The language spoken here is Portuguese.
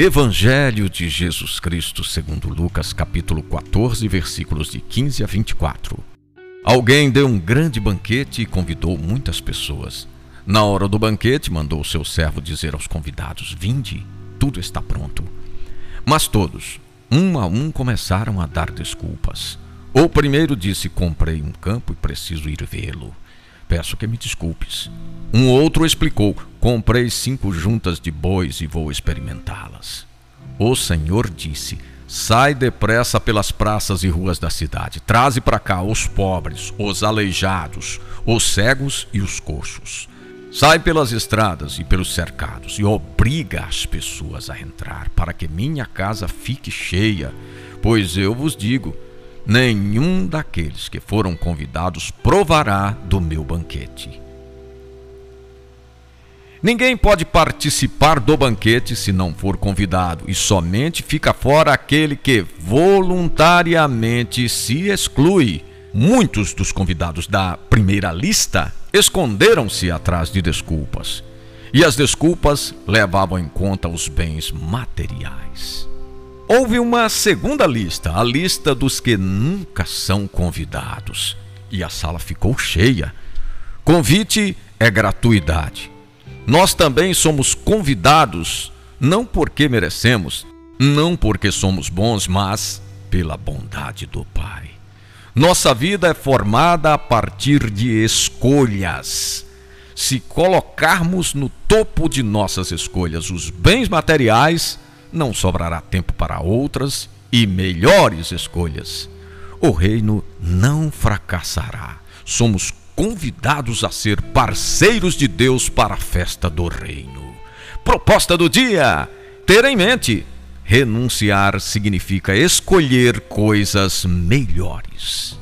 Evangelho de Jesus Cristo, segundo Lucas, capítulo 14, versículos de 15 a 24. Alguém deu um grande banquete e convidou muitas pessoas. Na hora do banquete, mandou seu servo dizer aos convidados: Vinde, tudo está pronto. Mas todos, um a um, começaram a dar desculpas. O primeiro disse: Comprei um campo e preciso ir vê-lo. Peço que me desculpes. Um outro explicou: Comprei cinco juntas de bois e vou experimentá-las. O Senhor disse: Sai depressa pelas praças e ruas da cidade. Traze para cá os pobres, os aleijados, os cegos e os coxos. Sai pelas estradas e pelos cercados e obriga as pessoas a entrar, para que minha casa fique cheia. Pois eu vos digo: nenhum daqueles que foram convidados provará do meu banquete. Ninguém pode participar do banquete se não for convidado, e somente fica fora aquele que voluntariamente se exclui. Muitos dos convidados da primeira lista esconderam-se atrás de desculpas, e as desculpas levavam em conta os bens materiais. Houve uma segunda lista, a lista dos que nunca são convidados, e a sala ficou cheia. Convite é gratuidade nós também somos convidados, não porque merecemos, não porque somos bons, mas pela bondade do Pai. Nossa vida é formada a partir de escolhas. Se colocarmos no topo de nossas escolhas os bens materiais, não sobrará tempo para outras e melhores escolhas. O reino não fracassará. Somos convidados a ser parceiros de Deus para a festa do reino. Proposta do dia: ter em mente. Renunciar significa escolher coisas melhores.